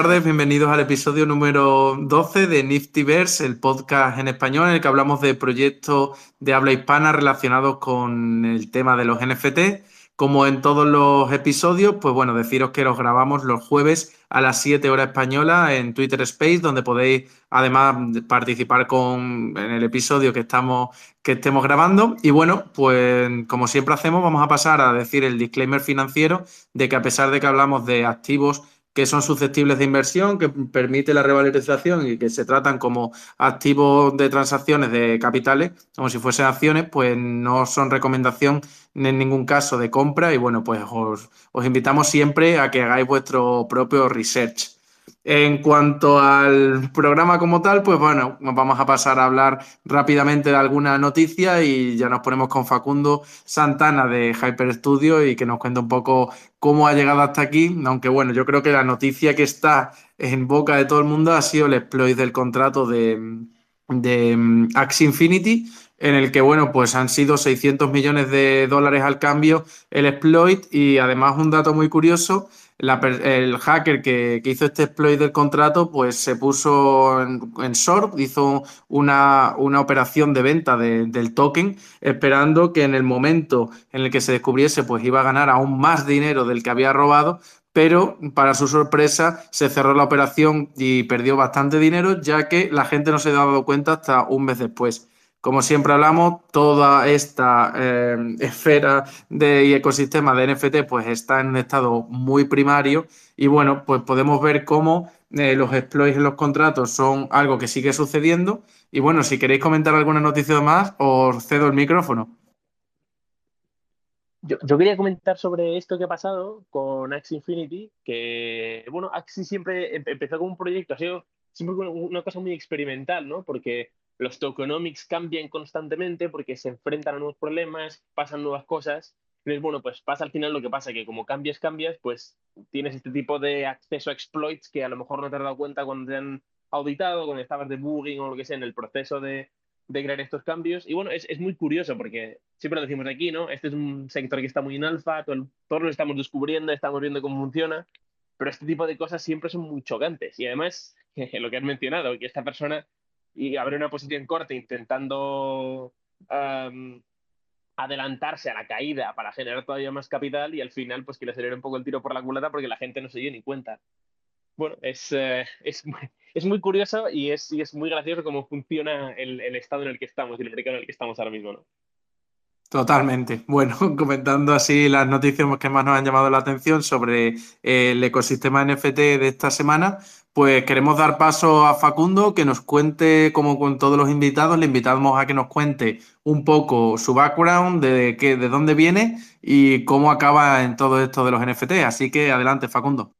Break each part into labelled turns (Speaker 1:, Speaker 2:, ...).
Speaker 1: buenas tardes, bienvenidos al episodio número 12 de Niftyverse, el podcast en español en el que hablamos de proyectos de habla hispana relacionados con el tema de los NFT. Como en todos los episodios, pues bueno, deciros que los grabamos los jueves a las 7 horas española en Twitter Space, donde podéis además participar con, en el episodio que, estamos, que estemos grabando. Y bueno, pues como siempre hacemos, vamos a pasar a decir el disclaimer financiero de que a pesar de que hablamos de activos que son susceptibles de inversión, que permite la revalorización y que se tratan como activos de transacciones de capitales, como si fuesen acciones, pues no son recomendación en ningún caso de compra y bueno, pues os, os invitamos siempre a que hagáis vuestro propio research. En cuanto al programa como tal, pues bueno, vamos a pasar a hablar rápidamente de alguna noticia y ya nos ponemos con Facundo Santana de Hyper Studio y que nos cuente un poco cómo ha llegado hasta aquí, aunque bueno, yo creo que la noticia que está en boca de todo el mundo ha sido el exploit del contrato de, de mm, Axie Infinity, en el que, bueno, pues han sido 600 millones de dólares al cambio el exploit y además un dato muy curioso el hacker que, hizo este exploit del contrato, pues se puso en, en hizo una, operación de venta del token, esperando que en el momento en el que se descubriese, pues iba a ganar aún más dinero del que había robado, pero para su sorpresa se cerró la operación y perdió bastante dinero, ya que la gente no se había dado cuenta hasta un mes después. Como siempre hablamos, toda esta eh, esfera de ecosistema de NFT pues está en un estado muy primario y bueno, pues podemos ver cómo eh, los exploits en los contratos son algo que sigue sucediendo y bueno, si queréis comentar alguna noticia más, os cedo el micrófono.
Speaker 2: Yo, quería comentar sobre esto que ha pasado con Axie Infinity, que bueno, Axie siempre empezó como un proyecto, ha sido siempre una cosa muy experimental, ¿no? Porque los tokenomics cambian constantemente porque se enfrentan a nuevos problemas, pasan nuevas cosas. Entonces, bueno, pues pasa al final lo que pasa, que como cambias, cambias, pues tienes este tipo de acceso a exploits que a lo mejor no te has dado cuenta cuando te han auditado, cuando estabas debugging o lo que sea en el proceso de, de crear estos cambios. Y bueno, es, es, muy curioso porque siempre lo decimos aquí, ¿no? Este es un sector que está muy en alfa, todo todos lo estamos descubriendo, estamos viendo cómo funciona, pero este tipo de cosas siempre son muy chocantes. Y además, lo que has mencionado, que esta persona y abre una posición corta intentando adelantarse a la caída para generar todavía más capital y al final pues que le acelere un poco el tiro por la culata porque la gente no se dio ni cuenta. Bueno, es, eh, es, es, muy curioso y es, y es muy gracioso cómo funciona el, el, estado en el que estamos y el mercado en el que estamos ahora mismo, ¿no?
Speaker 1: Totalmente. Bueno, comentando así las noticias que más nos han llamado la atención sobre el ecosistema NFT de esta semana, pues queremos dar paso a Facundo que nos cuente, como con todos los invitados, le invitamos a que nos cuente un poco su background, de, qué, de dónde viene y cómo acaba en todo esto de los NFT. Así que adelante, Facundo.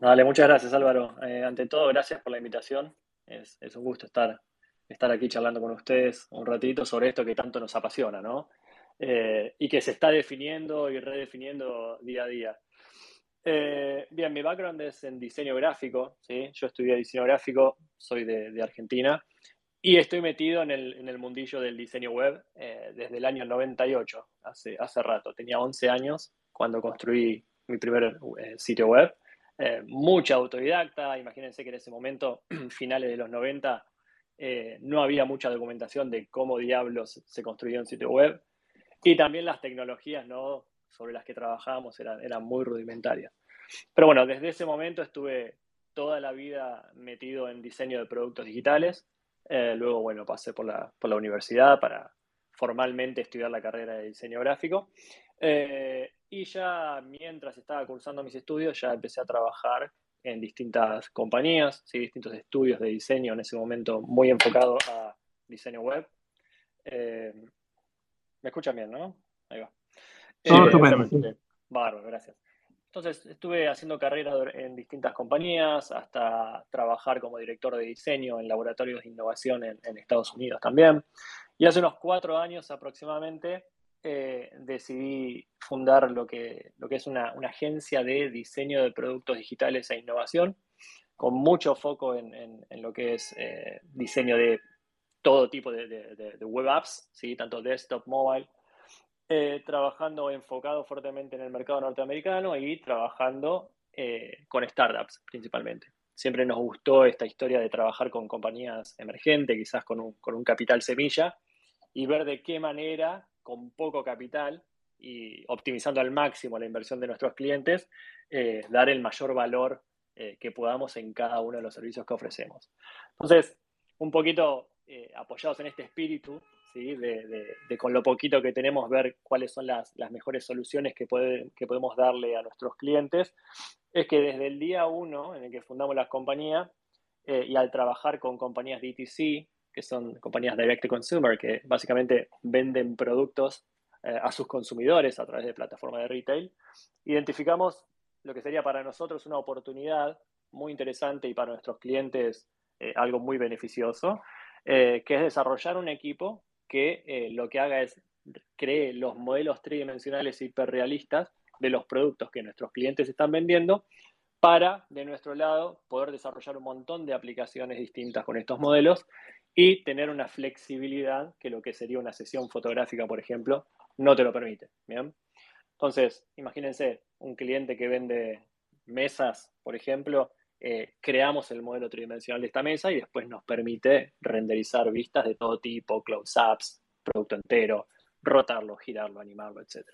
Speaker 3: Vale, muchas gracias Álvaro. Eh, ante todo, gracias por la invitación. Es, es un gusto estar estar aquí charlando con ustedes un ratito sobre esto que tanto nos apasiona, ¿no? Eh, y que se está definiendo y redefiniendo día a día. Eh, bien, mi background es en diseño gráfico, ¿sí? Yo estudié diseño gráfico, soy de, Argentina y estoy metido en el, en el mundillo del diseño web eh, desde el año 98, hace, hace rato. Tenía 11 años cuando construí mi primer sitio web. mucha autodidacta, imagínense que en ese momento, finales de los 90, eh, no había mucha documentación de cómo diablos se construía un sitio web y también las tecnologías ¿no? sobre las que trabajábamos eran, muy rudimentarias. Pero bueno, desde ese momento estuve toda la vida metido en diseño de productos digitales. Eh, luego, bueno, pasé por la, por la, universidad para formalmente estudiar la carrera de diseño gráfico. Eh, y ya mientras estaba cursando mis estudios, ya empecé a trabajar en distintas compañías, ¿sí? distintos estudios de diseño en ese momento muy enfocado a diseño web. Eh, ¿Me escuchan bien, no? Ahí va. Eh, bárbaro, gracias. Entonces estuve haciendo carrera en distintas compañías hasta trabajar como director de diseño en laboratorios de innovación en, en Estados Unidos también. Y hace unos cuatro años aproximadamente eh, decidí fundar lo que, lo que es una, agencia de diseño de productos digitales e innovación, con mucho foco en, lo que es eh, diseño de todo tipo de, web apps, ¿sí? tanto desktop, mobile, eh, trabajando enfocado fuertemente en el mercado norteamericano y trabajando con startups principalmente. Siempre nos gustó esta historia de trabajar con compañías emergentes, quizás con un, capital semilla, y ver de qué manera, con poco capital y optimizando al máximo la inversión de nuestros clientes, eh, dar el mayor valor eh, que podamos en cada uno de los servicios que ofrecemos. Entonces, un poquito apoyados en este espíritu, ¿sí? de, con lo poquito que tenemos ver cuáles son las, mejores soluciones que, que podemos darle a nuestros clientes, es que desde el día uno en el que fundamos la compañía eh, y al trabajar con compañías DTC, que son compañías direct to consumer, que básicamente venden productos eh, a sus consumidores a través de plataformas de retail, identificamos lo que sería para nosotros una oportunidad muy interesante y para nuestros clientes eh, algo muy beneficioso, que es desarrollar un equipo que lo que haga es cree los modelos tridimensionales hiperrealistas de los productos que nuestros clientes están vendiendo para, de nuestro lado, poder desarrollar un montón de aplicaciones distintas con estos modelos y tener una flexibilidad que lo que sería una sesión fotográfica, por ejemplo, no te lo permite. Entonces, imagínense un cliente que vende mesas, por ejemplo, eh, creamos el modelo tridimensional de esta mesa y después nos permite renderizar vistas de todo tipo, close-ups, producto entero, rotarlo, girarlo, animarlo, etc.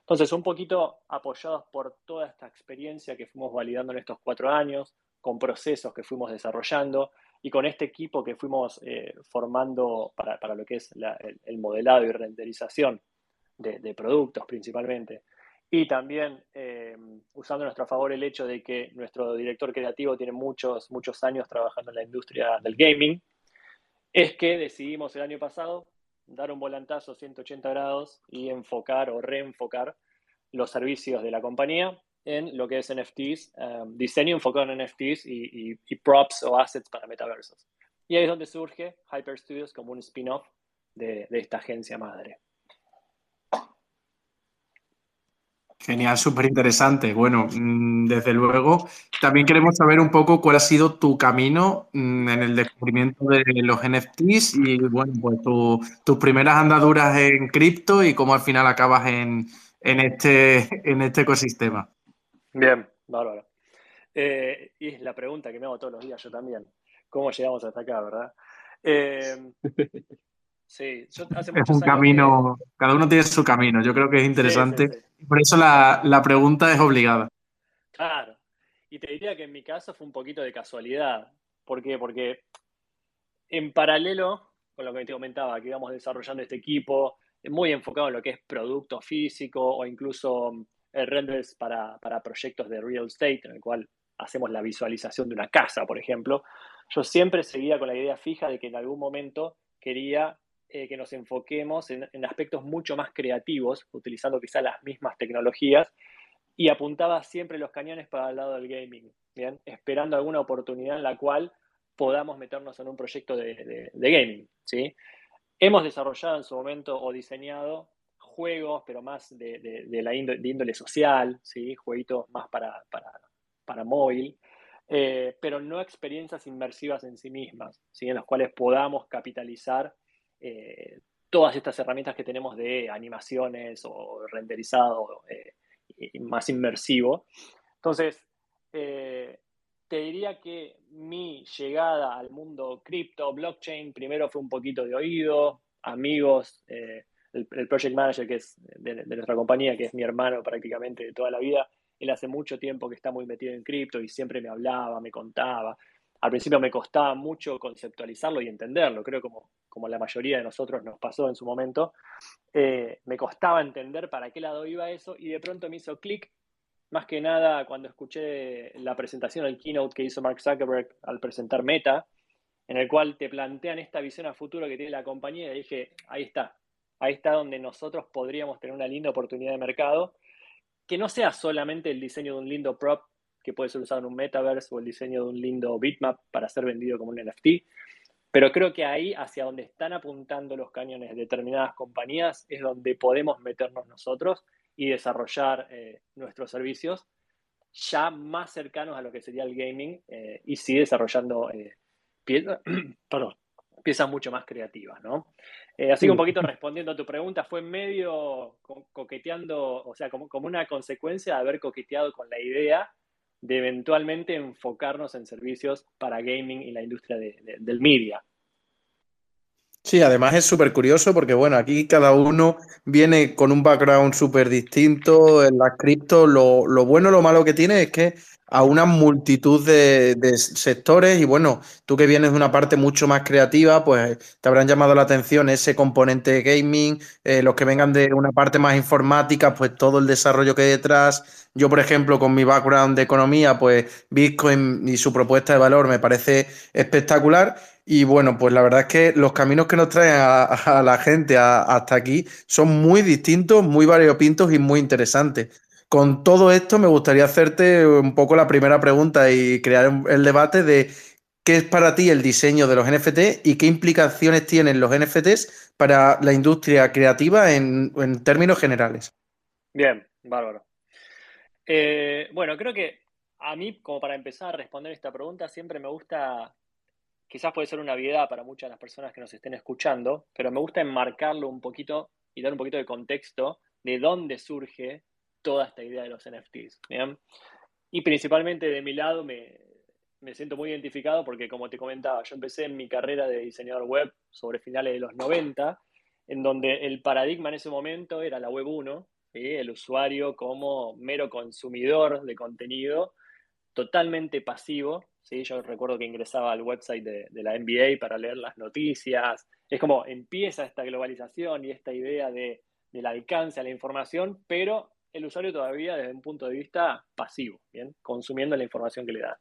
Speaker 3: Entonces, un poquito apoyados por toda esta experiencia que fuimos validando en estos cuatro años, con procesos que fuimos desarrollando y con este equipo que fuimos eh, formando para, lo que es el, modelado y renderización de, productos principalmente. Y también eh, usando a nuestro favor el hecho de que nuestro director creativo tiene muchos, muchos años trabajando en la industria del gaming, es que decidimos el año pasado dar un volantazo 180 grados y enfocar o reenfocar los servicios de la compañía en lo que es NFTs, um, diseño enfocado en NFTs y, props o assets para metaversos. Y ahí es donde surge Hyper Studios como un spin-off de esta agencia madre.
Speaker 1: Genial, súper interesante. Bueno, mm, desde luego, también queremos saber un poco cuál ha sido tu camino mm, en el descubrimiento de los NFTs y, bueno, pues tus primeras andaduras en cripto y cómo al final acabas en, este, en este ecosistema.
Speaker 3: Bien, bárbaro. Eh, y es la pregunta que me hago todos los días yo también. ¿Cómo llegamos hasta acá, verdad? Eh,
Speaker 1: Sí, es un camino, cada uno tiene su camino, yo creo que es interesante. Por eso la, pregunta es obligada.
Speaker 3: Claro, y te diría que en mi caso fue un poquito de casualidad. ¿Por qué? Porque en paralelo con lo que te comentaba, que íbamos desarrollando este equipo, muy enfocado en lo que es producto físico o incluso renders para, para proyectos de real estate, en el cual hacemos la visualización de una casa, por ejemplo, yo siempre seguía con la idea fija de que en algún momento quería eh, que nos enfoquemos en, aspectos mucho más creativos, utilizando quizá las mismas tecnologías, y apuntaba siempre los cañones para el lado del gaming, ¿bien? esperando alguna oportunidad en la cual podamos meternos en un proyecto de, gaming. ¿sí? Hemos desarrollado en su momento o diseñado juegos, pero más de, la índole, social, ¿sí? jueguitos más para, para, móvil, eh, pero no experiencias inmersivas en sí mismas, ¿sí? en las cuales podamos capitalizar eh, todas estas herramientas que tenemos de animaciones o renderizado eh, más inmersivo. Entonces, eh, te diría que mi llegada al mundo cripto, blockchain, primero fue un poquito de oído, amigos, el, project manager que es de, nuestra compañía, que es mi hermano prácticamente de toda la vida, él hace mucho tiempo que está muy metido en cripto y siempre me hablaba, me contaba. Al principio me costaba mucho conceptualizarlo y entenderlo, creo como como la mayoría de nosotros nos pasó en su momento, eh, me costaba entender para qué lado iba eso y de pronto me hizo clic, más que nada cuando escuché la presentación, el keynote que hizo Mark Zuckerberg al presentar Meta, en el cual te plantean esta visión a futuro que tiene la compañía y dije, ahí está, ahí está donde nosotros podríamos tener una linda oportunidad de mercado, que no sea solamente el diseño de un lindo prop que puede ser usado en un metaverse o el diseño de un lindo bitmap para ser vendido como un NFT, pero creo que ahí, hacia donde están apuntando los cañones de determinadas compañías, es donde podemos meternos nosotros y desarrollar eh, nuestros servicios ya más cercanos a lo que sería el gaming eh, y sí desarrollando eh, piezas, piezas mucho más creativas, ¿no? así que un poquito respondiendo a tu pregunta, fue medio coqueteando, o sea, como, como una consecuencia de haber coqueteado con la idea de eventualmente enfocarnos en servicios para gaming y la industria del media.
Speaker 1: Sí, además es súper curioso porque, bueno, aquí cada uno viene con un background súper distinto en la cripto. Lo, lo bueno, lo malo que tiene es que a una multitud de, sectores y bueno, tú que vienes de una parte mucho más creativa, pues te habrán llamado la atención ese componente de gaming, eh, los que vengan de una parte más informática, pues todo el desarrollo que hay detrás. Yo, por ejemplo, con mi background de economía, pues Bitcoin y su propuesta de valor me parece espectacular. Y bueno, pues la verdad es que los caminos que nos traen a, la gente hasta aquí son muy distintos, muy variopintos y muy interesantes. Con todo esto, me gustaría hacerte un poco la primera pregunta y crear el debate de qué es para ti el diseño de los NFT y qué implicaciones tienen los NFTs para la industria creativa en, términos generales.
Speaker 3: Bien, bárbaro. Eh, bueno, creo que a mí, como para empezar a responder esta pregunta, siempre me gusta, quizás puede ser una obviedad para muchas de las personas que nos estén escuchando, pero me gusta enmarcarlo un poquito y dar un poquito de contexto de dónde surge toda esta idea de los NFTs. Y principalmente de mi lado me, siento muy identificado porque, como te comentaba, yo empecé en mi carrera de diseñador web sobre finales de los 90, en donde el paradigma en ese momento era la web 1, el usuario como mero consumidor de contenido, totalmente pasivo. ¿Sí? Yo recuerdo que ingresaba al website de, la NBA para leer las noticias. Es como empieza esta globalización y esta idea de, del alcance a la información, pero el usuario todavía desde un punto de vista pasivo, ¿bien? consumiendo la información que le dan.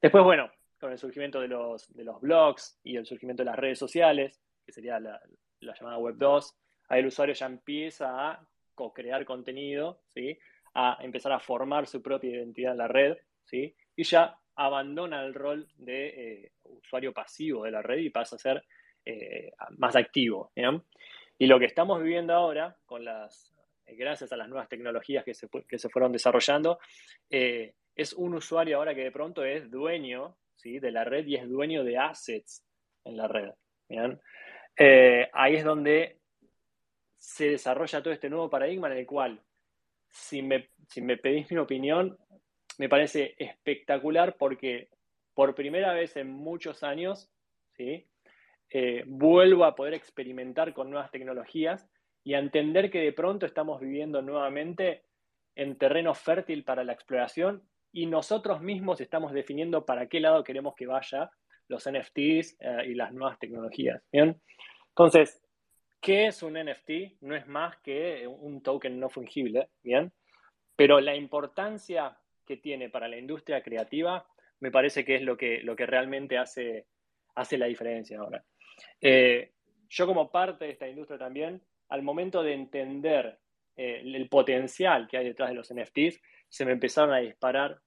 Speaker 3: Después, bueno, con el surgimiento de los, de los blogs y el surgimiento de las redes sociales, que sería la, llamada Web 2, ahí el usuario ya empieza a co-crear contenido, ¿sí? a empezar a formar su propia identidad en la red, ¿sí? y ya abandona el rol de eh, usuario pasivo de la red y pasa a ser eh, más activo. Y lo que estamos viviendo ahora con las eh, gracias a las nuevas tecnologías que se, fueron desarrollando, es un usuario ahora que de pronto es dueño ¿sí? de la red y es dueño de assets en la red. Ahí es donde se desarrolla todo este nuevo paradigma en el cual, si me, si me pedís mi opinión, me parece espectacular porque por primera vez en muchos años, ¿sí? vuelvo a poder experimentar con nuevas tecnologías y a entender que de pronto estamos viviendo nuevamente en terreno fértil para la exploración y nosotros mismos estamos definiendo para qué lado queremos que vaya los NFTs eh, y las nuevas tecnologías. ¿bien? Entonces, ¿qué es un NFT? No es más que un token no fungible, ¿bien? Pero la importancia que tiene para la industria creativa me parece que es lo que, lo que realmente hace, hace la diferencia ahora. Eh, yo como parte de esta industria también al momento de entender eh, el potencial que hay detrás de los NFTs, se me empezaron a disparar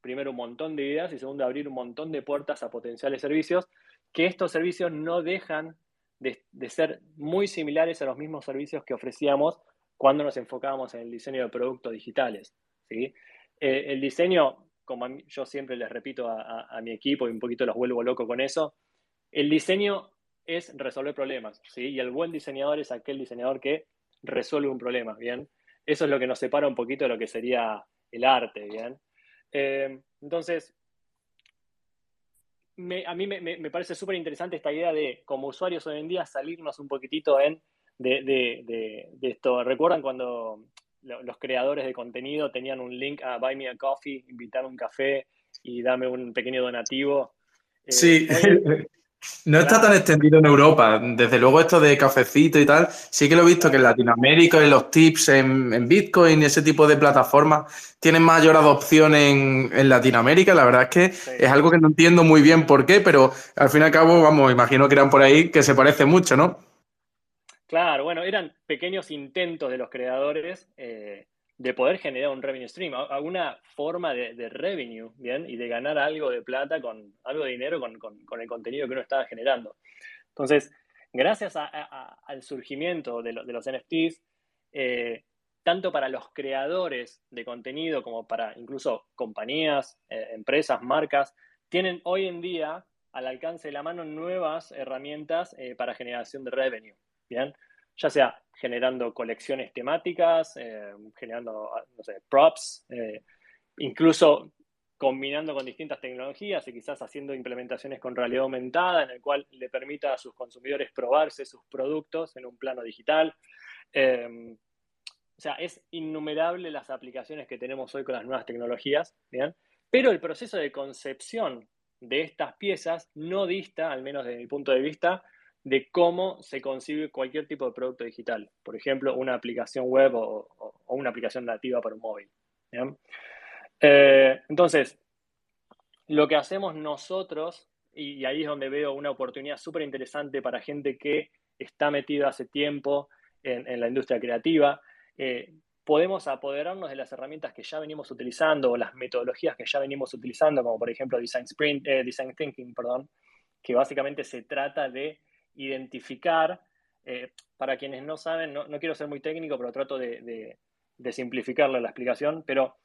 Speaker 3: primero un montón de ideas y segundo abrir un montón de puertas a potenciales servicios, que estos servicios no dejan de, ser muy similares a los mismos servicios que ofrecíamos cuando nos enfocábamos en el diseño de productos digitales. ¿sí? Eh, el diseño, como yo siempre les repito a, mi equipo y un poquito los vuelvo loco con eso, el diseño es resolver problemas, ¿sí? Y el buen diseñador es aquel diseñador que resuelve un problema, ¿bien? Eso es lo que nos separa un poquito de lo que sería el arte, ¿bien? Eh, entonces, a mí me, parece súper interesante esta idea de, como usuarios hoy en día, salirnos un poquitito en, de, esto. ¿Recuerdan cuando los creadores de contenido tenían un link a Buy Me a Coffee, invitar un café y dame un pequeño donativo?
Speaker 1: Eh, sí. No está tan extendido en Europa. Desde luego esto de cafecito y tal, sí que lo he visto que en Latinoamérica y los tips en, Bitcoin y ese tipo de plataformas tienen mayor adopción en, Latinoamérica. La verdad es que es algo que no entiendo muy bien por qué, pero al fin y al cabo, vamos, imagino que eran por ahí que se parece mucho, ¿no?
Speaker 3: Claro, bueno, eran pequeños intentos de los creadores eh, de poder generar un revenue stream, alguna forma de, revenue, ¿bien? Y de ganar algo de plata, con algo de dinero con, el contenido que uno estaba generando. Entonces, gracias al surgimiento de, los NFTs, eh, tanto para los creadores de contenido como para incluso compañías, eh, empresas, marcas, tienen hoy en día al alcance de la mano nuevas herramientas para generación de revenue, ¿bien? Ya sea generando colecciones temáticas, eh, generando, sé, props, eh, incluso combinando con distintas tecnologías y quizás haciendo implementaciones con realidad aumentada, en el cual le permita a sus consumidores probarse sus productos en un plano digital. Em, o sea, es innumerable las aplicaciones que tenemos hoy con las nuevas tecnologías, ¿bien? Pero el proceso de concepción de estas piezas no dista, al menos desde mi punto de vista, de cómo se concibe cualquier tipo de producto digital. Por ejemplo, una aplicación web o, una aplicación nativa para un móvil. Eh, entonces, lo que hacemos nosotros, y ahí es donde veo una oportunidad súper interesante para gente que está metida hace tiempo en, la industria creativa, eh, podemos apoderarnos de las herramientas que ya venimos utilizando o las metodologías que ya venimos utilizando, como por ejemplo Design, Sprint, eh, Design Thinking, perdón, que básicamente se trata de identificar, eh, para quienes no saben, no, quiero ser muy técnico, pero trato de, simplificarle la explicación, pero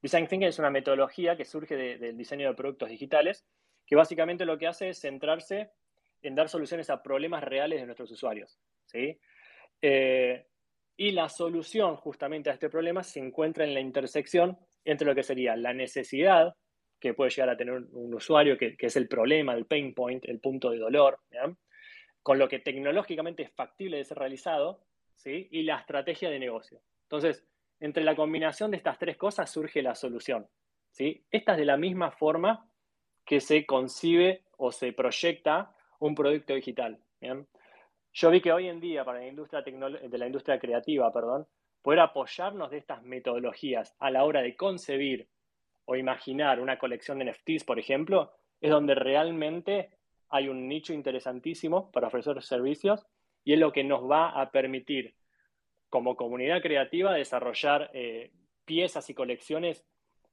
Speaker 3: Design Thinking es una metodología que surge del diseño de productos digitales, que básicamente lo que hace es centrarse en dar soluciones a problemas reales de nuestros usuarios. ¿sí? Eh, y la solución justamente a este problema se encuentra en la intersección entre lo que sería la necesidad que puede llegar a tener un usuario, que, es el problema, el pain point, el punto de dolor, con lo que tecnológicamente es factible de ser realizado, ¿sí? y la estrategia de negocio. Entonces, entre la combinación de estas tres cosas surge la solución. ¿sí? Esta es de la misma forma que se concibe o se proyecta un producto digital. Yo vi que hoy en día, para la industria de la industria creativa, perdón, poder apoyarnos de estas metodologías a la hora de concebir o imaginar una colección de NFTs, por ejemplo, es donde realmente hay un nicho interesantísimo para ofrecer servicios y es lo que nos va a permitir como comunidad creativa desarrollar eh, piezas y colecciones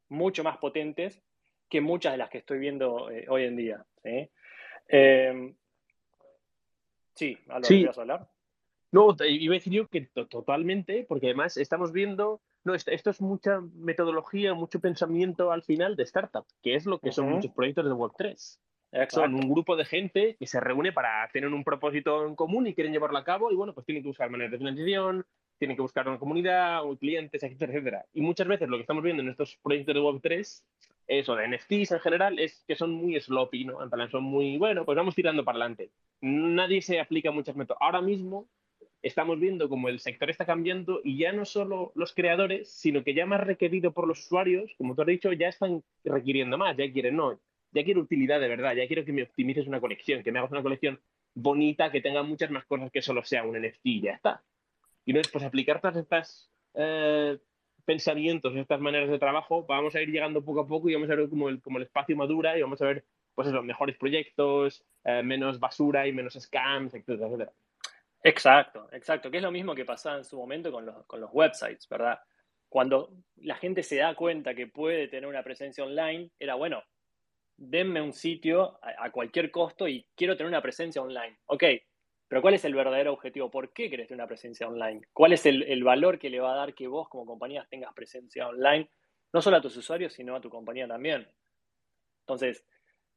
Speaker 3: mucho más potentes que muchas de las que estoy viendo eh, hoy en día. ¿sí? Eh, sí, hablar?
Speaker 2: No, iba a decir yo que totalmente, porque además estamos viendo, no, esto, es mucha metodología, mucho pensamiento al final de startup, que es lo que son muchos proyectos de Web3. Son un grupo de gente que se reúne para tener un propósito en común y quieren llevarlo a cabo y bueno, pues tienen que buscar maneras de financiación, tienen que buscar una comunidad, clientes, etcétera, etcétera. Y muchas veces lo que estamos viendo en estos proyectos de Web3, eso de NFTs en general, es que son muy sloppy, ¿no? En plan, son muy, bueno, pues vamos tirando para adelante. Nadie se aplica muchas métodos. Ahora mismo estamos viendo como el sector está cambiando y ya no solo los creadores, sino que ya más requerido por los usuarios, como tú has dicho, ya están requiriendo más, ya quieren, no, ya quiero utilidad de verdad, ya quiero que me optimices una colección, que me hagas una colección bonita, que tenga muchas más cosas que solo sea un NFT y ya está. Y no es pues aplicar todas estas eh, pensamientos, estas maneras de trabajo, vamos a ir llegando poco a poco y vamos a ver cómo el, el espacio madura y vamos a ver pues eso, mejores proyectos, eh, menos basura y menos scams, etcétera, etcétera.
Speaker 3: Exacto, exacto, que es lo mismo que pasaba en su momento con los, con los websites, ¿verdad? Cuando la gente se da cuenta que puede tener una presencia online, era bueno, denme un sitio a, cualquier costo y quiero tener una presencia online. Ok, pero ¿cuál es el verdadero objetivo? ¿Por qué querés tener una presencia online? ¿Cuál es el, valor que le va a dar que vos como compañía tengas presencia online? No solo a tus usuarios, sino a tu compañía también. Entonces,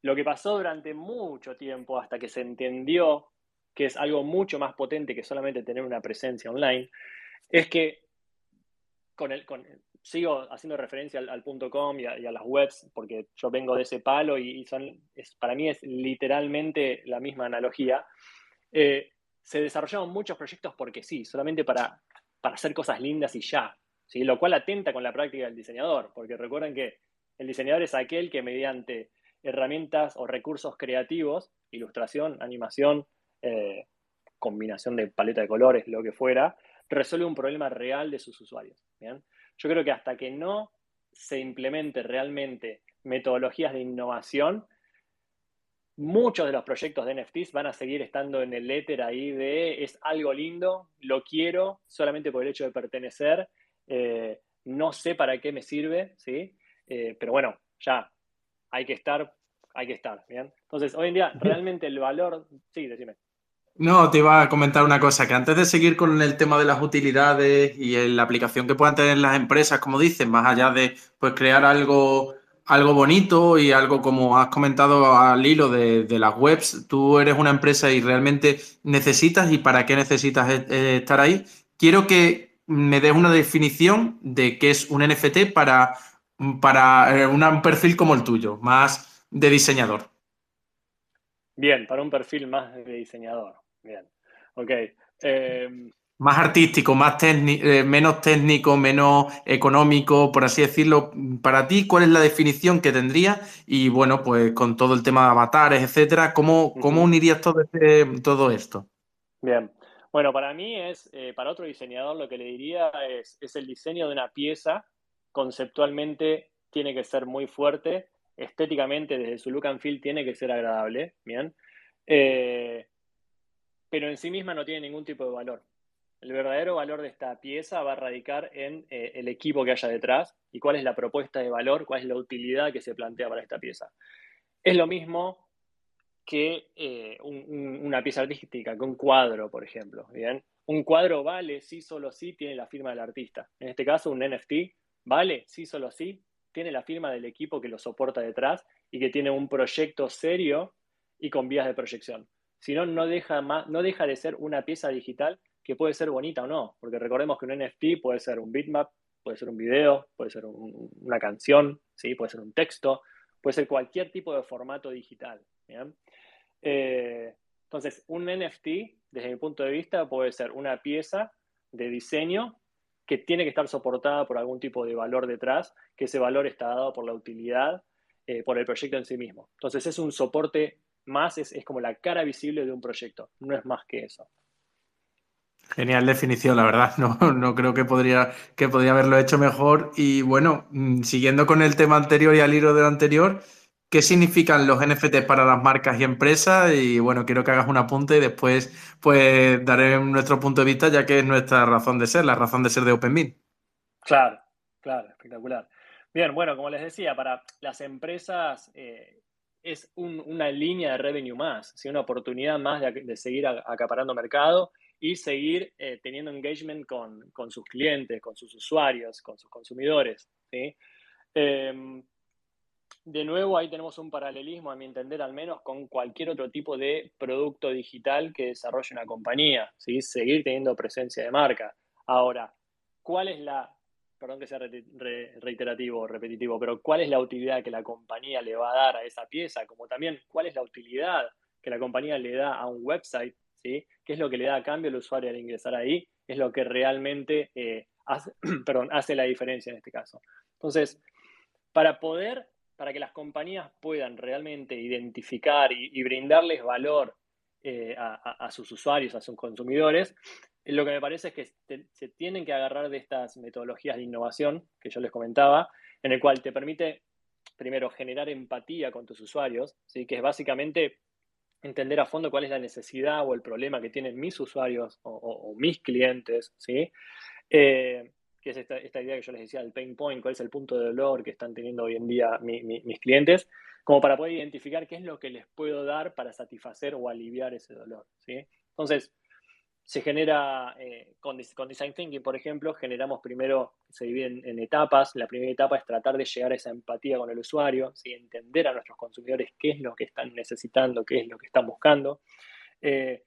Speaker 3: lo que pasó durante mucho tiempo hasta que se entendió que es algo mucho más potente que solamente tener una presencia online, es que con el, con, sigo haciendo referencia al, punto .com y a, las webs porque yo vengo de ese palo y, son, para mí es literalmente la misma analogía. Eh, se desarrollaron muchos proyectos porque sí, solamente para, para hacer cosas lindas y ya, ¿sí? lo cual atenta con la práctica del diseñador, porque recuerden que el diseñador es aquel que mediante herramientas o recursos creativos, ilustración, animación, eh, combinación de paleta de colores, lo que fuera, resuelve un problema real de sus usuarios. ¿bien? Yo creo que hasta que no se implemente realmente metodologías de innovación, muchos de los proyectos de NFTs van a seguir estando en el éter ahí de es algo lindo, lo quiero solamente por el hecho de pertenecer, eh, no sé para qué me sirve, ¿sí? Eh, pero bueno, ya hay que estar, hay que estar, ¿bien? Entonces, hoy en día, realmente el valor, sí, decime.
Speaker 1: No, te iba a comentar una cosa, que antes de seguir con el tema de las utilidades y la aplicación que puedan tener las empresas, como dicen, más allá de pues, crear algo, algo bonito y algo como has comentado al hilo de, las webs, tú eres una empresa y realmente necesitas y para qué necesitas e, e, estar ahí. Quiero que me des una definición de qué es un NFT para para eh, un perfil como el tuyo, más de diseñador?
Speaker 3: Bien, para un perfil más de diseñador. Bien. Ok.
Speaker 1: Em, más artístico, más eh, menos técnico, menos económico, por así decirlo. Para ti, ¿cuál es la definición que tendría? Y bueno, pues con todo el tema de avatares, etcétera, ¿cómo, cómo unirías todo, este, todo esto?
Speaker 3: Bien. Bueno, para mí es, eh, para otro diseñador lo que le diría es, es el diseño de una pieza, conceptualmente tiene que ser muy fuerte, estéticamente desde su look and feel tiene que ser agradable, ¿bien? Eh, pero en sí misma no tiene ningún tipo de valor. El verdadero valor de esta pieza va a radicar en eh, el equipo que haya detrás y cuál es la propuesta de valor, cuál es la utilidad que se plantea para esta pieza. Es lo mismo que eh, una pieza artística, que un cuadro, por ejemplo. ¿bien? Un cuadro vale si solo si tiene la firma del artista. En este caso, un NFT vale si solo si tiene la firma del equipo que lo soporta detrás y que tiene un proyecto serio y con vías de proyección. Si no, no deja, no deja de ser una pieza digital que puede ser bonita o no, porque recordemos que un NFT puede ser un bitmap, puede ser un video, puede ser una canción, ¿sí? puede ser un texto, puede ser cualquier tipo de formato digital. Eh, entonces, un NFT, desde mi punto de vista, puede ser una pieza de diseño que tiene que estar soportada por algún tipo de valor detrás, que ese valor está dado por la utilidad, eh, por el proyecto en sí mismo. Entonces es un soporte más, es, como la cara visible de un proyecto, no es más que eso.
Speaker 1: Genial definición, la verdad. No, no creo que podría, que podría haberlo hecho mejor. Y bueno, mm, siguiendo con el tema anterior y al hilo del anterior, ¿Qué significan los NFT para las marcas y empresas? Y bueno, quiero que hagas un apunte y después pues daré nuestro punto de vista, ya que es nuestra razón de ser, la razón de ser de OpenBeam.
Speaker 3: Claro, claro, espectacular. Bien, bueno, como les decía, para las empresas eh, es una línea de revenue más, una oportunidad más de, seguir acaparando mercado y seguir eh, teniendo engagement con, sus clientes, con sus usuarios, con sus consumidores. ¿sí? Em, de nuevo, ahí tenemos un paralelismo, a mi entender al menos, con cualquier otro tipo de producto digital que desarrolle una compañía, ¿sí? seguir teniendo presencia de marca. Ahora, ¿cuál es la, perdón que sea reiterativo o repetitivo, pero cuál es la utilidad que la compañía le va a dar a esa pieza? Como también, ¿cuál es la utilidad que la compañía le da a un website? ¿sí? ¿Qué es lo que le da a cambio al usuario al ingresar ahí? Es lo que realmente eh, hace, perdón, hace la diferencia en este caso. Entonces, para poder para que las compañías puedan realmente identificar y, brindarles valor eh, a, sus usuarios, a sus consumidores, lo que me parece es que se tienen que agarrar de estas metodologías de innovación que yo les comentaba, en el cual te permite, primero, generar empatía con tus usuarios, ¿sí? que es básicamente entender a fondo cuál es la necesidad o el problema que tienen mis usuarios o, mis clientes, ¿sí? Eh, que es esta, idea que yo les decía del pain point, cuál es el punto de dolor que están teniendo hoy en día mis clientes, como para poder identificar qué es lo que les puedo dar para satisfacer o aliviar ese dolor. ¿sí? Entonces, se genera, eh, con, Design Thinking, por ejemplo, generamos primero, se divide en, etapas. La primera etapa es tratar de llegar a esa empatía con el usuario, ¿sí? entender a nuestros consumidores qué es lo que están necesitando, qué es lo que están buscando. Eh,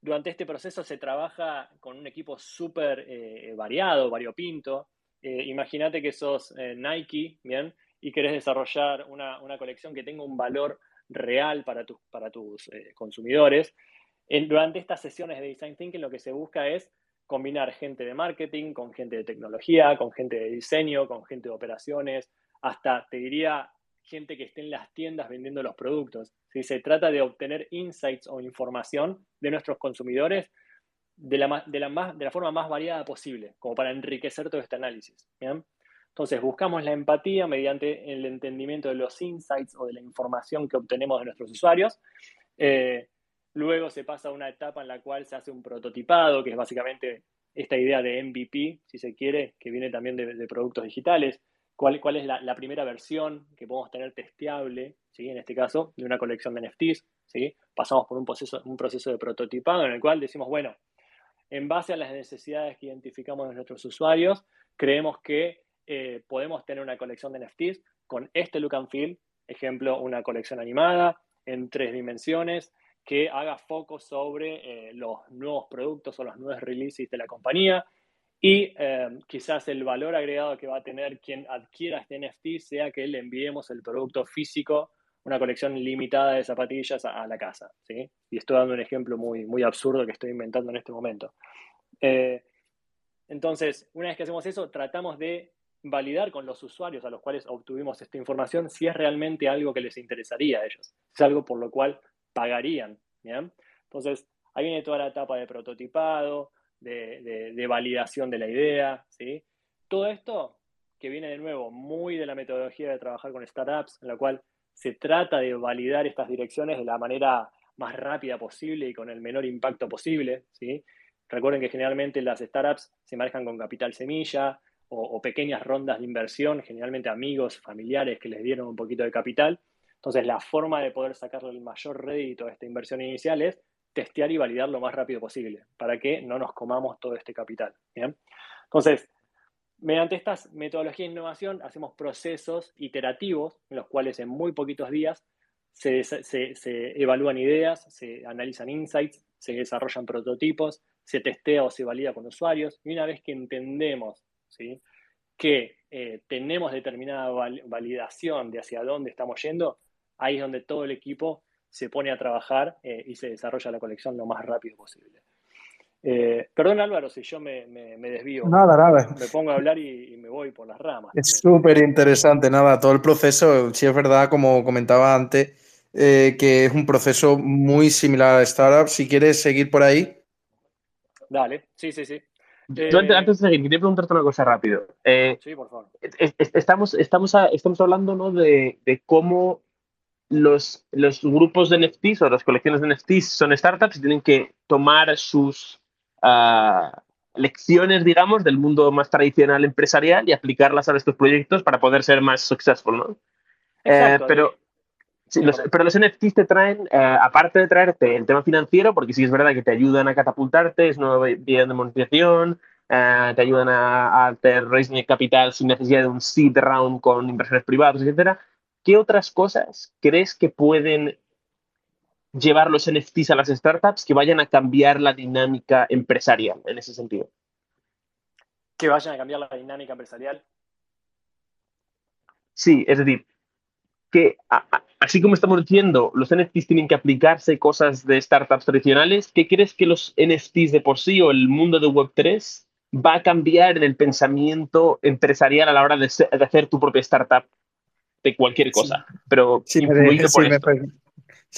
Speaker 3: durante este proceso se trabaja con un equipo súper eh, variado, variopinto. Imagínate que sos Nike, ¿bien? Y querés desarrollar una, colección que tenga un valor real para, para tus consumidores. Durante estas sesiones de Design Thinking lo que se busca es combinar gente de marketing con gente de tecnología, con gente de diseño, con gente de operaciones, hasta, te diría, gente que esté en las tiendas vendiendo los productos. Si se trata de obtener insights o información de nuestros consumidores de la, de la, más, de la forma más variada posible, como para enriquecer todo este análisis. Entonces, buscamos la empatía mediante el entendimiento de los insights o de la información que obtenemos de nuestros usuarios. Eh, luego se pasa a una etapa en la cual se hace un prototipado, que es básicamente esta idea de MVP, si se quiere, que viene también de productos digitales cuál, cuál es la, primera versión que podemos tener testeable, ¿sí? en este caso, de una colección de NFTs. ¿sí? Pasamos por un proceso, un proceso de prototipado en el cual decimos, bueno, en base a las necesidades que identificamos de nuestros usuarios, creemos que eh, podemos tener una colección de NFTs con este look and feel, ejemplo, una colección animada en tres dimensiones que haga foco sobre eh, los nuevos productos o los nuevos releases de la compañía, Y eh, quizás el valor agregado que va a tener quien adquiera este NFT sea que le enviemos el producto físico, una colección limitada de zapatillas a, la casa. ¿sí? Y estoy dando un ejemplo muy, muy absurdo que estoy inventando en este momento. Eh, entonces, una vez que hacemos eso, tratamos de validar con los usuarios a los cuales obtuvimos esta información si es realmente algo que les interesaría a ellos, es algo por lo cual pagarían. Entonces, ahí viene toda la etapa de prototipado, de, validación de la idea. ¿sí? Todo esto que viene de nuevo muy de la metodología de trabajar con startups, en la cual se trata de validar estas direcciones de la manera más rápida posible y con el menor impacto posible. ¿sí? Recuerden que generalmente las startups se manejan con capital semilla o, pequeñas rondas de inversión, generalmente amigos, familiares que les dieron un poquito de capital. Entonces, la forma de poder sacarle el mayor rédito a esta inversión inicial es testear y validar lo más rápido posible para que no nos comamos todo este capital. Entonces, mediante estas metodologías de innovación hacemos procesos iterativos en los cuales en muy poquitos días se, se evalúan ideas, se analizan insights, se desarrollan prototipos, se testea o se valida con usuarios y una vez que entendemos ¿sí? que eh, tenemos determinada validación de hacia dónde estamos yendo, ahí es donde todo el equipo se pone a trabajar eh, y se desarrolla la colección lo más rápido posible. Eh, perdón Álvaro si yo me, desvío.
Speaker 1: Nada, nada.
Speaker 3: Me pongo a hablar y, me voy por las ramas.
Speaker 1: Es súper interesante, nada, todo el proceso, si es verdad, como comentaba antes, que es un proceso muy similar a Startup. Si quieres seguir por ahí.
Speaker 3: Dale, sí, sí, sí.
Speaker 2: antes, de seguir, quería preguntarte una cosa rápido.
Speaker 3: Eh, sí, por favor.
Speaker 2: Estamos, estamos, estamos hablando ¿no? de, cómo los, los grupos de NFTs o las colecciones de NFTs son startups y tienen que tomar sus ah, lecciones, digamos, del mundo más tradicional empresarial y aplicarlas a estos proyectos para poder ser más successful, ¿no? Eh, pero pero los NFTs te traen, eh, aparte de traerte el tema financiero, porque sí es verdad que te ayudan a catapultarte, es una vía de monetización, eh, te ayudan a, a hacer raising capital sin necesidad de un seed round con inversores privados, etcétera. ¿Qué otras cosas crees que pueden llevar los NFTs a las startups que vayan a cambiar la dinámica empresarial en ese sentido?
Speaker 3: Que vayan a cambiar la dinámica empresarial.
Speaker 2: Sí, es decir, que así como estamos diciendo, los NFTs tienen que aplicarse cosas de startups tradicionales, ¿qué crees que los NFTs de por sí o el mundo de Web3 va a cambiar en el pensamiento empresarial a la hora de, hacer tu propia startup de cualquier cosa? Pero
Speaker 1: si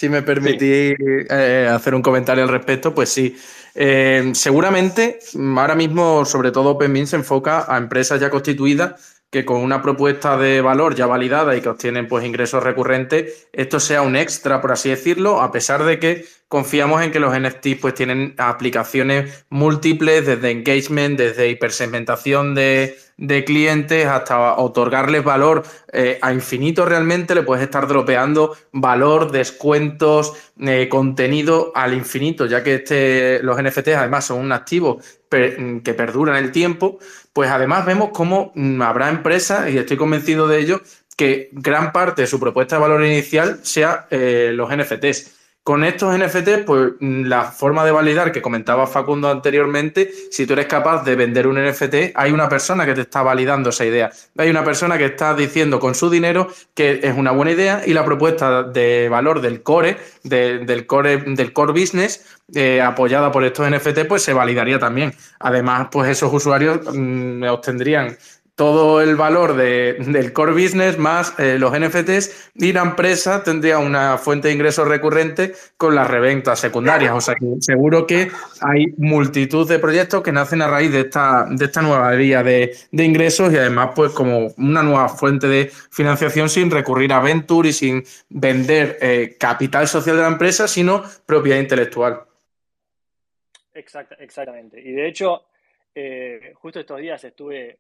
Speaker 1: me, permitís eh, hacer un comentario al respecto, pues sí. Eh, seguramente, ahora mismo, sobre todo OpenMint se enfoca a empresas ya constituidas que con una propuesta de valor ya validada y que obtienen pues ingresos recurrentes, esto sea un extra, por así decirlo, a pesar de que confiamos en que los NFTs pues tienen aplicaciones múltiples, desde engagement, desde hipersegmentación de, de clientes hasta otorgarles valor eh, a infinito realmente, le puedes estar dropeando valor, descuentos, eh, contenido al infinito, ya que este, los NFTs además son un activo que perduran el tiempo, pues además vemos cómo mm, habrá empresas, y estoy convencido de ello, que gran parte de su propuesta de valor inicial sea eh, los NFTs. Con estos NFT, pues mm, la forma de validar que comentaba Facundo anteriormente, si tú eres capaz de vender un NFT, hay una persona que te está validando esa idea. Hay una persona que está diciendo con su dinero que es una buena idea y la propuesta de valor del core, del core, del core business, eh, apoyada por estos NFT, pues se validaría también. Además, pues esos usuarios mm, obtendrían todo el valor del core business más eh, los NFTs y la empresa tendría una fuente de ingresos recurrente con las reventas secundarias. O sea que seguro que hay multitud de proyectos que nacen a raíz de esta, de esta nueva vía de, ingresos y además pues como una nueva fuente de financiación sin recurrir a Venture y sin vender eh, capital social de la empresa, sino propiedad intelectual.
Speaker 3: exactamente. Y de hecho, eh, justo estos días estuve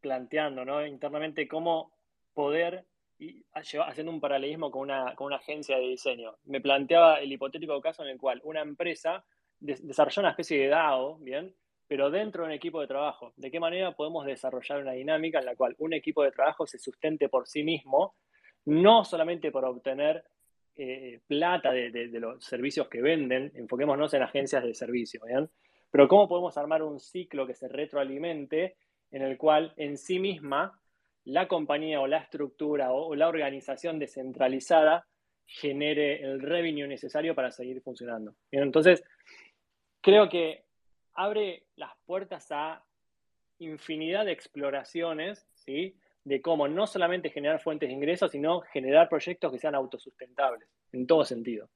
Speaker 3: planteando ¿no? internamente cómo poder, y haciendo un paralelismo con una, con una agencia de diseño, me planteaba el hipotético caso en el cual una empresa desarrolla una especie de DAO, ¿bien? Pero dentro de un equipo de trabajo, ¿de qué manera podemos desarrollar una dinámica en la cual un equipo de trabajo se sustente por sí mismo, no solamente por obtener eh, plata de, los servicios que venden, enfoquémonos en agencias de servicio, ¿bien? Pero ¿cómo podemos armar un ciclo que se retroalimente en el cual en sí misma la compañía o la estructura o, la organización descentralizada genere el revenue necesario para seguir funcionando? Entonces, creo que abre las puertas a infinidad de exploraciones, ¿sí? De cómo no solamente generar fuentes de ingresos, sino generar proyectos que sean autosustentables, en todo sentido.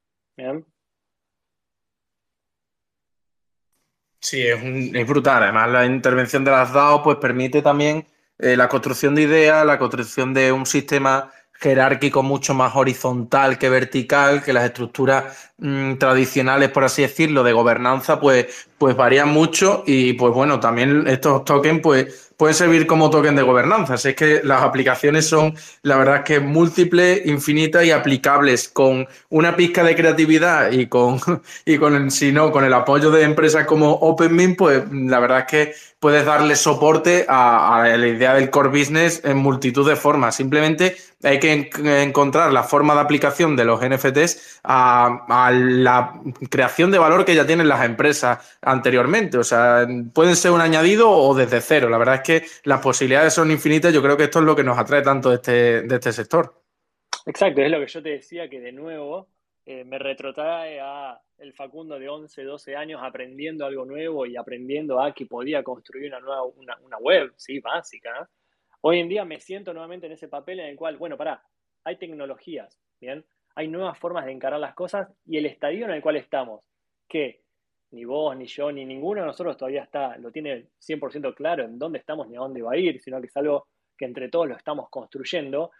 Speaker 1: Sí, es, brutal. Además, la intervención de las DAO pues, permite también eh, la construcción de ideas, la construcción de un sistema jerárquico mucho más horizontal que vertical, que las estructuras mm, tradicionales, por así decirlo, de gobernanza, pues, pues varían mucho y pues bueno, también estos tokens pues pueden servir como token de gobernanza. es que las aplicaciones son, la verdad, que múltiples, infinitas y aplicables con una pizca de creatividad y con, y con el, si no, con el apoyo de empresas como OpenMint, pues la verdad es que puedes darle soporte a, la idea del core business en multitud de formas. Simplemente hay que encontrar la forma de aplicación de los NFTs a, la creación de valor que ya tienen las empresas anteriormente. O sea, pueden ser un añadido o desde cero. La verdad es que las posibilidades son infinitas. Yo creo que esto es lo que nos atrae tanto de este, de este sector.
Speaker 3: Exacto, es lo que yo te decía, que de nuevo eh, me retrotrae a el Facundo de 11, 12 años aprendiendo algo nuevo y aprendiendo a que podía construir una nueva una, web, sí, básica. Hoy en día me siento nuevamente en ese papel en el cual, bueno, pará, hay tecnologías, ¿bien? Hay nuevas formas de encarar las cosas y el estadio en el cual estamos, que ni vos, ni yo, ni ninguno de nosotros todavía está, lo tiene 100% claro en dónde estamos ni a dónde va a ir, sino que es algo que entre todos lo estamos construyendo,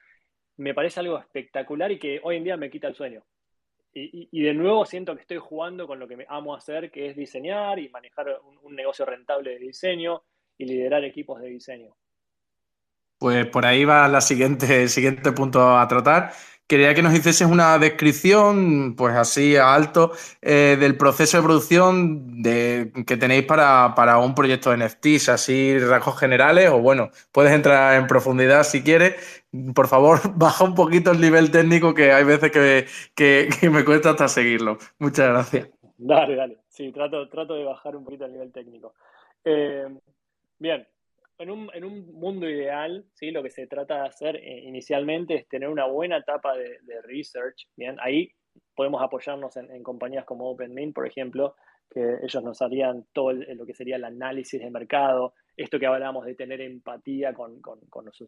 Speaker 3: me parece algo espectacular y que hoy en día me quita el sueño. Y, de nuevo siento que estoy jugando con lo que me amo hacer, que es diseñar y manejar un, negocio rentable de diseño y liderar equipos de diseño.
Speaker 1: Pues por ahí va la siguiente, el siguiente punto a tratar, Quería que nos hicieses una descripción, pues así a alto, eh, del proceso de producción de, que tenéis para, un proyecto de NFTs, así rasgos generales, o bueno, puedes entrar en profundidad si quieres. Por favor, baja un poquito el nivel técnico que hay veces que, me cuesta hasta seguirlo. Muchas gracias.
Speaker 3: Dale, dale. Sí, trato, trato de bajar un poquito el nivel técnico. Eh, bien, en un, mundo ideal, ¿sí? lo que se trata de hacer eh, inicialmente es tener una buena etapa de, research. ¿bien? Ahí podemos apoyarnos en, compañías como OpenMint, por ejemplo, que ellos nos harían todo lo que sería el análisis de mercado, esto que hablábamos de tener empatía con,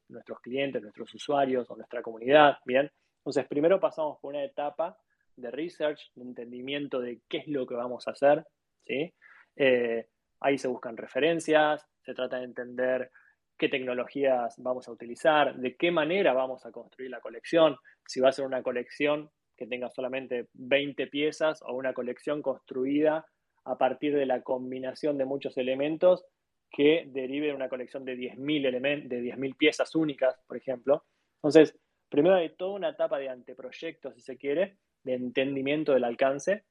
Speaker 3: nuestros clientes, nuestros usuarios o nuestra comunidad. ¿bien? Entonces, primero pasamos por una etapa de research, de entendimiento de qué es lo que vamos a hacer. ¿sí? Eh, ahí se buscan referencias, se trata de entender qué tecnologías vamos a utilizar, de qué manera vamos a construir la colección, si va a ser una colección que tenga solamente 20 piezas o una colección construida a partir de la combinación de muchos elementos que derive de una colección de 10.000 de 10.000 piezas únicas, por ejemplo. Entonces, primero hay toda una etapa de anteproyecto, si se quiere, de entendimiento del alcance,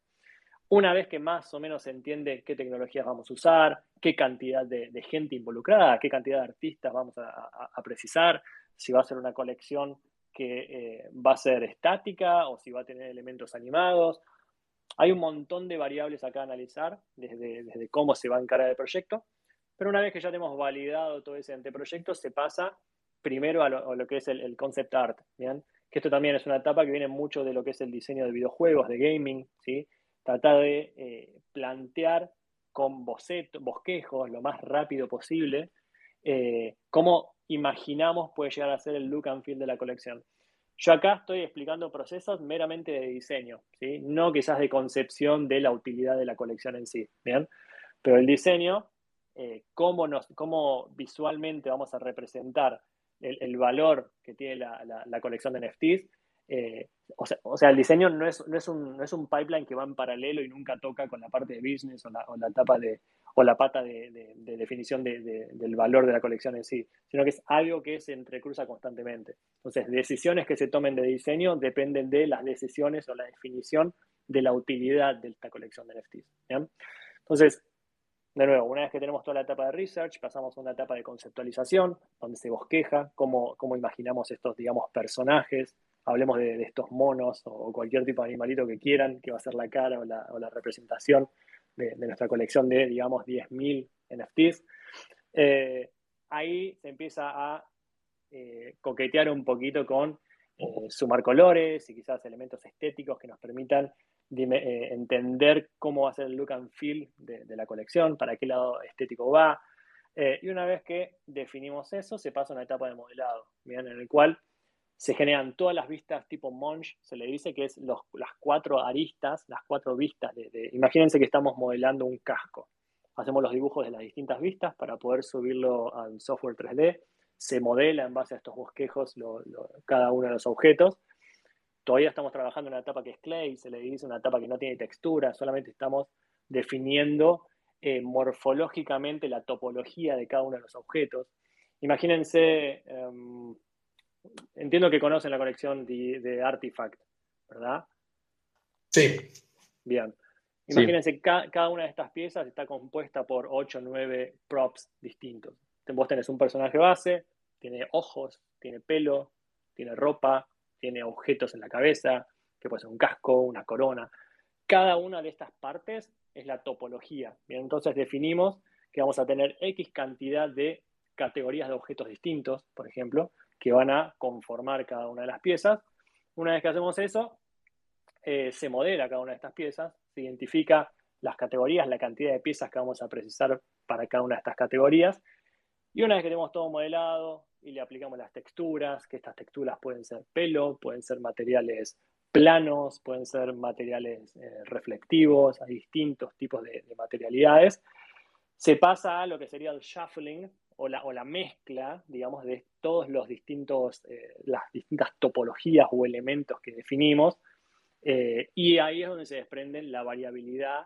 Speaker 3: una vez que más o menos se entiende qué tecnologías vamos a usar, qué cantidad de, gente involucrada, qué cantidad de artistas vamos a, precisar, si va a ser una colección que eh, va a ser estática o si va a tener elementos animados. Hay un montón de variables acá a analizar, desde, desde cómo se va a encarar el proyecto, pero una vez que ya tenemos validado todo ese anteproyecto, se pasa primero a lo, que es el, concept art, que esto también es una etapa que viene mucho de lo que es el diseño de videojuegos, de gaming, ¿sí? tratar de eh, plantear con bocetos, bosquejos lo más rápido posible eh, cómo imaginamos puede llegar a ser el look and feel de la colección. Yo acá estoy explicando procesos meramente de diseño, ¿sí? no quizás de concepción de la utilidad de la colección en sí, ¿bien? Pero el diseño, eh, cómo, nos, cómo visualmente vamos a representar el, valor que tiene la, la colección de NFTs, eh, o, sea, el diseño no es, no, es un, no es, un, pipeline que va en paralelo y nunca toca con la parte de business o la, o la etapa de, o la pata de, de, definición del valor de la colección en sí, sino que es algo que se entrecruza constantemente. Entonces, decisiones que se tomen de diseño dependen de las decisiones o la definición de la utilidad de esta colección de NFTs. Entonces, de nuevo, una vez que tenemos toda la etapa de research, pasamos a una etapa de conceptualización, donde se bosqueja cómo, cómo imaginamos estos, digamos, personajes, hablemos de, estos monos o cualquier tipo de animalito que quieran, que va a ser la cara o la, representación de, nuestra colección de, digamos, 10.000 NFTs. Eh, ahí se empieza a eh, coquetear un poquito con sumar colores y quizás elementos estéticos que nos permitan entender cómo va a ser el look and feel de, la colección, para qué lado estético va, eh, y una vez que definimos eso, se pasa a una etapa de modelado, en el cual se generan todas las vistas tipo Monge, se le dice que es las cuatro aristas, las cuatro vistas. Imagínense que estamos modelando un casco. Hacemos los dibujos de las distintas vistas para poder subirlo al software 3D. Se modela en base a estos bosquejos cada uno de los objetos. Todavía estamos trabajando en una etapa que es clay, se le dice una etapa que no tiene textura, solamente estamos definiendo eh, morfológicamente la topología de cada uno de los objetos. Imagínense, em, entiendo que conocen la colección de, Artifact, ¿verdad?
Speaker 1: Sí.
Speaker 3: Bien. Imagínense, cada una de estas piezas está compuesta por 8 o 9 props distintos. Vos tenés un personaje base, tiene ojos, tiene pelo, tiene ropa, tiene objetos en la cabeza, que puede ser un casco, una corona. Cada una de estas partes es la topología. Entonces definimos que vamos a tener X cantidad de categorías de objetos distintos, por ejemplo, que van a conformar cada una de las piezas. Una vez que hacemos eso, eh, se modela cada una de estas piezas, se identifica las categorías, la cantidad de piezas que vamos a precisar para cada una de estas categorías. Y una vez que tenemos todo modelado y le aplicamos las texturas, que estas texturas pueden ser pelo, pueden ser materiales planos, pueden ser materiales eh, reflectivos, hay distintos tipos de, materialidades. Se pasa a lo que sería el shuffling o la, o la mezcla, digamos, de todos los distintos, eh, las distintas topologías o elementos que definimos. Eh, y ahí es donde se desprende la variabilidad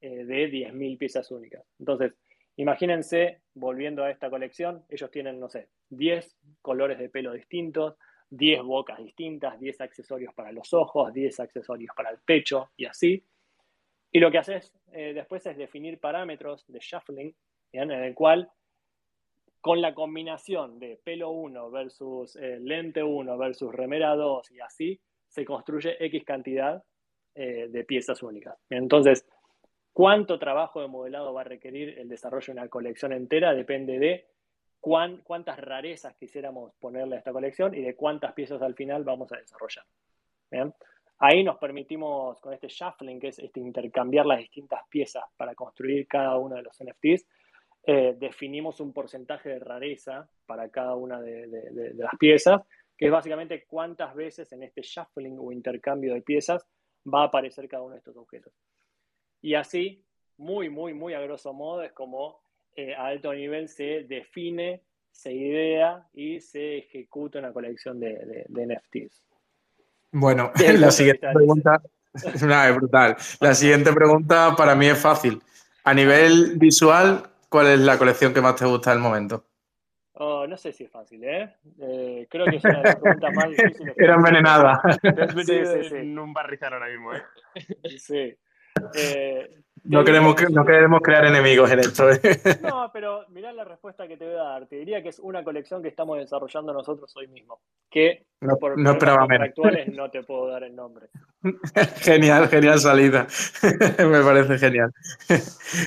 Speaker 3: de 10.000 piezas únicas. Entonces, imagínense, volviendo a esta colección, ellos tienen, no sé, 10 colores de pelo distintos, 10 bocas distintas, 10 accesorios para los ojos, 10 accesorios para el pecho y así. Y lo que haces eh, después es definir parámetros de shuffling, en el cual con la combinación de pelo 1 versus eh, lente 1 versus remera 2 y así, se construye X cantidad eh, de piezas únicas. Entonces, cuánto trabajo de modelado va a requerir el desarrollo de una colección entera depende de cuántas rarezas quisiéramos ponerle a esta colección y de cuántas piezas al final vamos a desarrollar. Ahí nos permitimos, con este shuffling, que es este intercambiar las distintas piezas para construir cada uno de los NFTs, eh, definimos un porcentaje de rareza para cada una de, las piezas, que es básicamente cuántas veces en este shuffling o intercambio de piezas va a aparecer cada uno de estos objetos. Y así, muy, muy, muy a grosso modo, es como eh, a alto nivel se define, se idea y se ejecuta una colección de, NFTs.
Speaker 1: Bueno, la siguiente pregunta es brutal. La siguiente pregunta para mí es fácil. A nivel visual, ¿cuál es la colección que más te gusta del momento?
Speaker 3: Oh, no sé si es fácil, ¿eh? ¿eh? creo que es una de las preguntas más difíciles.
Speaker 1: Era envenenada.
Speaker 2: Sí, sí, sí. En un barrizar ahora mismo, ¿eh?
Speaker 3: Sí. Eh,
Speaker 1: no queremos, no queremos crear enemigos en esto. ¿eh?
Speaker 3: No, pero mirá la respuesta que te voy a dar. Te diría que es una colección que estamos desarrollando nosotros hoy mismo. Que
Speaker 1: no, por no
Speaker 3: actuales no te puedo dar el nombre.
Speaker 1: genial, genial salida. Me parece genial.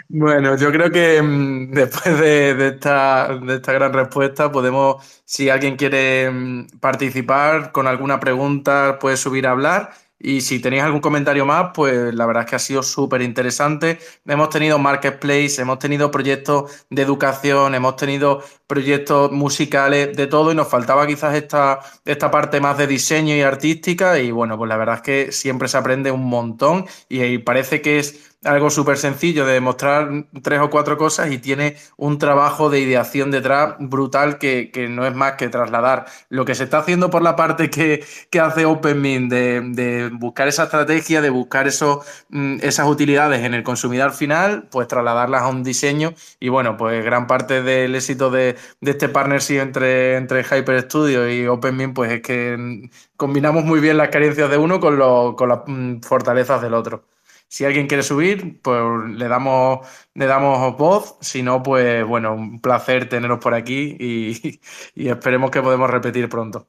Speaker 1: bueno, yo creo que mm, después de, esta, de esta gran respuesta podemos, si alguien quiere mm, participar con alguna pregunta, puede subir a hablar y si tenéis algún comentario más, pues la verdad es que ha sido súper interesante. Hemos tenido marketplace, hemos tenido proyectos de educación, hemos tenido proyectos musicales, de todo, y nos faltaba quizás esta, esta parte más de diseño y artística. Y bueno, pues la verdad es que siempre se aprende un montón y parece que es algo súper sencillo de demostrar tres o cuatro cosas y tiene un trabajo de ideación detrás brutal que, no es más que trasladar lo que se está haciendo por la parte que, hace OpenMint, de, de, buscar esa estrategia, de buscar eso, mm, esas utilidades en el consumidor final, pues trasladarlas a un diseño y bueno, pues gran parte del éxito de, este partnership entre, entre Hyper Studio y OpenMint pues es que mm, combinamos muy bien las carencias de uno con, con las mm, fortalezas del otro. Si alguien quiere subir, pues le damos, le damos voz. Si no, pues bueno, un placer teneros por aquí y, esperemos que podamos repetir pronto.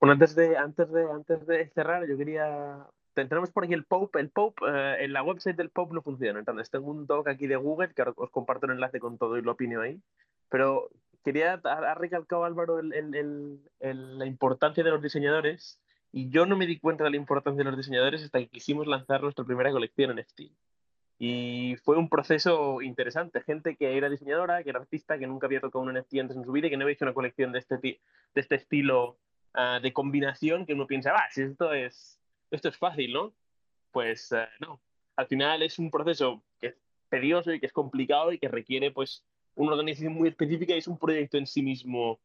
Speaker 2: Bueno, antes de, antes de, antes de cerrar, yo quería tenemos por aquí el Pope. El Pope, eh, en la website del Pope no funciona. Entonces, tengo un doc aquí de Google que os comparto el enlace con todo y lo opino ahí. Pero quería, ha, recalcado Álvaro la importancia de los diseñadores y yo no me di cuenta de la importancia de los diseñadores hasta que quisimos lanzar nuestra primera colección en NFT. Y fue un proceso interesante. Gente que era diseñadora, que era artista, que nunca había tocado un NFT antes en su vida y que no había hecho una colección de este, de este estilo ah, de combinación que uno piensa, ah, si esto es, esto es fácil, ¿no? Pues eh, no. Al final es un proceso que es tedioso y que es complicado y que requiere pues una organización muy específica y es un proyecto en sí mismo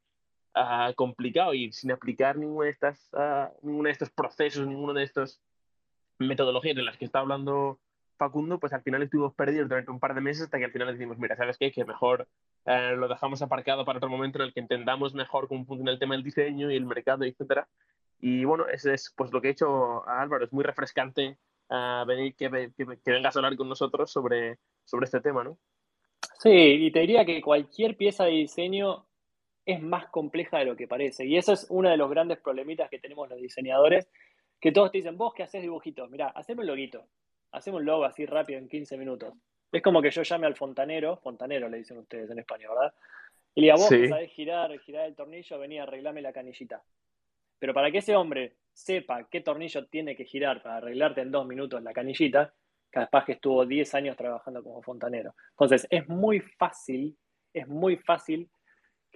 Speaker 2: uh, complicado y sin aplicar ninguna de estas, uh, ninguno de estos procesos, ninguna de estas metodologías de las que está hablando Facundo, pues al final estuvimos perdidos durante un par de meses hasta que al final decimos, mira, ¿sabes qué? Que mejor uh, lo dejamos aparcado para otro momento en el que entendamos mejor cómo funciona el tema del diseño y el mercado, etcétera. Y bueno, ese es pues lo que he hecho Álvaro. Es muy refrescante venir que, que, que, vengas a hablar con nosotros sobre, sobre este tema, ¿no?
Speaker 3: Sí, y te diría que cualquier pieza de diseño es más compleja de lo que parece. Y eso es uno de los grandes problemitas que tenemos los diseñadores, que todos te dicen, vos que haces dibujitos, mira, hacemos un loguito, hacemos un logo así rápido en 15 minutos. Es como que yo llame al fontanero, fontanero le dicen ustedes en España, ¿verdad? Y le diga, vos sí. sabés girar, girar el tornillo, vení a arreglarme la canillita. Pero para que ese hombre sepa qué tornillo tiene que girar para arreglarte en dos minutos la canillita, capaz que estuvo 10 años trabajando como fontanero. Entonces, es muy fácil, es muy fácil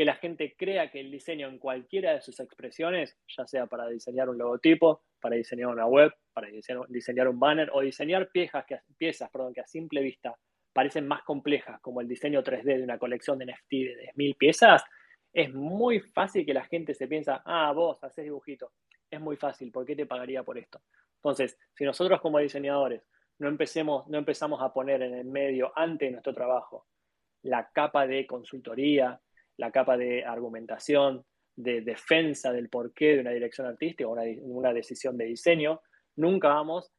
Speaker 3: que la gente crea que el diseño en cualquiera de sus expresiones, ya sea para diseñar un logotipo, para diseñar una web, para diseñar, un banner o diseñar piezas que, piezas perdón, que a simple vista parecen más complejas, como el diseño 3D de una colección de NFT de 10.000 piezas, es muy fácil que la gente se piensa, ah, vos haces dibujitos. Es muy fácil, ¿por qué te pagaría por esto? Entonces, si nosotros como diseñadores no, empecemos, no empezamos a poner en el medio, ante nuestro trabajo, la capa de consultoría, la capa de argumentación, de defensa del porqué de una dirección artística o una, una, decisión de diseño, nunca vamos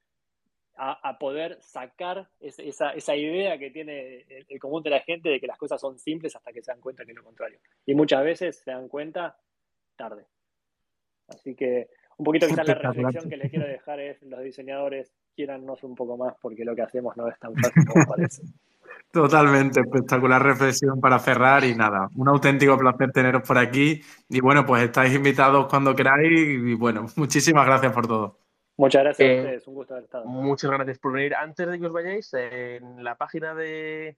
Speaker 3: a, poder sacar esa, esa, idea que tiene el, común de la gente de que las cosas son simples hasta que se dan cuenta que es lo contrario. Y muchas veces se dan cuenta tarde. Así que un poquito quizás la reflexión que les quiero dejar es los diseñadores quierannos un poco más porque lo que hacemos no es tan fácil como parece.
Speaker 1: Totalmente, espectacular reflexión para cerrar y nada, un auténtico placer teneros por aquí y bueno, pues estáis invitados cuando queráis y bueno, muchísimas gracias por todo.
Speaker 3: Muchas gracias a eh, ustedes, un gusto haber estado.
Speaker 2: Muchas gracias por venir. Antes de que os vayáis, en la página de,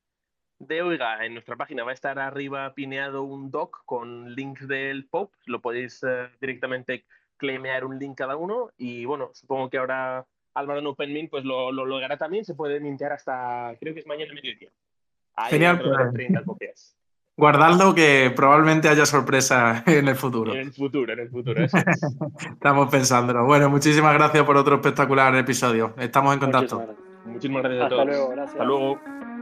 Speaker 2: de Oiga, en nuestra página va a estar arriba pineado un doc con links del POP, lo podéis eh, directamente claimear un link cada uno y bueno, supongo que ahora Álvaro en OpenMint pues lo, lo logrará también, se puede mintear hasta, creo que es mañana mediodía.
Speaker 1: Genial. Pues. Guardadlo que probablemente haya sorpresa en el futuro.
Speaker 2: En el futuro, en el futuro.
Speaker 1: Estamos pensándolo. Bueno, muchísimas gracias por otro espectacular episodio. Estamos en contacto.
Speaker 2: Muchísimas gracias, a todos.
Speaker 3: Luego, gracias.
Speaker 2: Hasta luego.